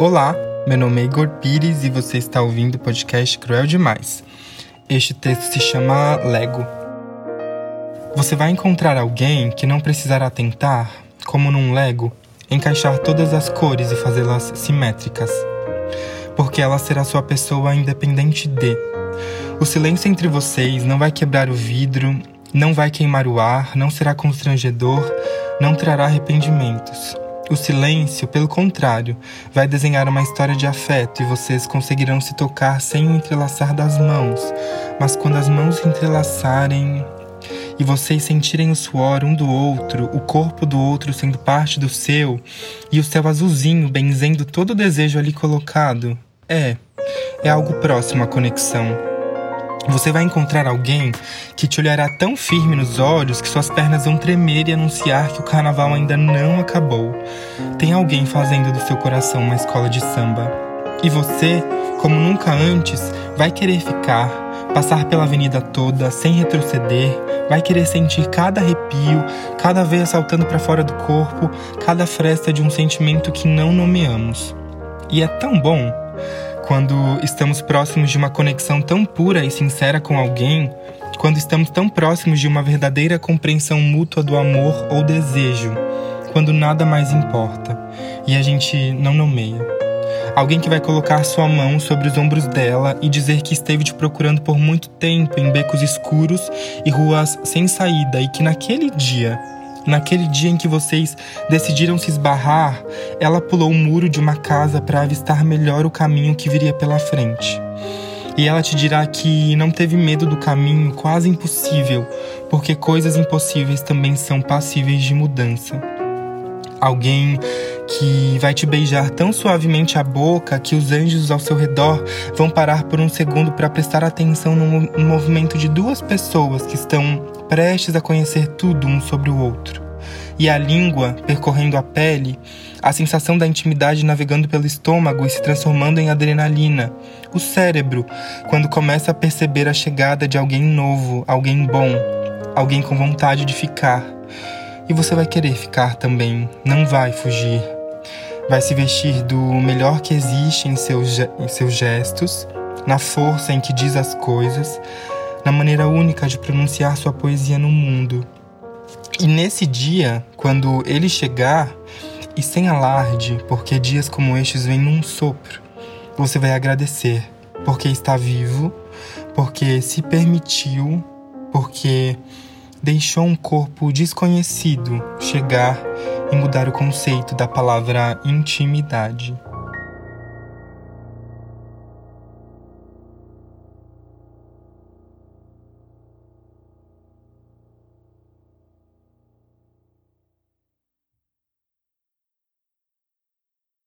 Olá, meu nome é Igor Pires e você está ouvindo o podcast Cruel Demais. Este texto se chama Lego. Você vai encontrar alguém que não precisará tentar, como num Lego, encaixar todas as cores e fazê-las simétricas. Porque ela será sua pessoa independente de. O silêncio entre vocês não vai quebrar o vidro, não vai queimar o ar, não será constrangedor, não trará arrependimentos. O silêncio, pelo contrário, vai desenhar uma história de afeto e vocês conseguirão se tocar sem o entrelaçar das mãos. Mas quando as mãos se entrelaçarem e vocês sentirem o suor um do outro, o corpo do outro sendo parte do seu e o céu azulzinho benzendo todo o desejo ali colocado, é, é algo próximo à conexão. Você vai encontrar alguém que te olhará tão firme nos olhos que suas pernas vão tremer e anunciar que o carnaval ainda não acabou. Tem alguém fazendo do seu coração uma escola de samba. E você, como nunca antes, vai querer ficar, passar pela avenida toda sem retroceder, vai querer sentir cada arrepio, cada vez saltando para fora do corpo, cada fresta de um sentimento que não nomeamos. E é tão bom quando estamos próximos de uma conexão tão pura e sincera com alguém, quando estamos tão próximos de uma verdadeira compreensão mútua do amor ou desejo, quando nada mais importa e a gente não nomeia. Alguém que vai colocar sua mão sobre os ombros dela e dizer que esteve te procurando por muito tempo em becos escuros e ruas sem saída e que naquele dia Naquele dia em que vocês decidiram se esbarrar, ela pulou o muro de uma casa para avistar melhor o caminho que viria pela frente. E ela te dirá que não teve medo do caminho quase impossível, porque coisas impossíveis também são passíveis de mudança. Alguém que vai te beijar tão suavemente a boca que os anjos ao seu redor vão parar por um segundo para prestar atenção no, movimento de duas pessoas que estão prestes a conhecer tudo um sobre o outro. E a língua percorrendo a pele, a sensação da intimidade navegando pelo estômago e se transformando em adrenalina. O cérebro, quando começa a perceber a chegada de alguém novo, alguém bom, alguém com vontade de ficar. E você vai querer ficar também, não vai fugir. Vai se vestir do melhor que existe em seus, em seus gestos, na força em que diz as coisas, na maneira única de pronunciar sua poesia no mundo. E nesse dia, quando ele chegar, e sem alarde, porque dias como estes vêm num sopro, você vai agradecer, porque está vivo, porque se permitiu, porque deixou um corpo desconhecido chegar e mudar o conceito da palavra intimidade.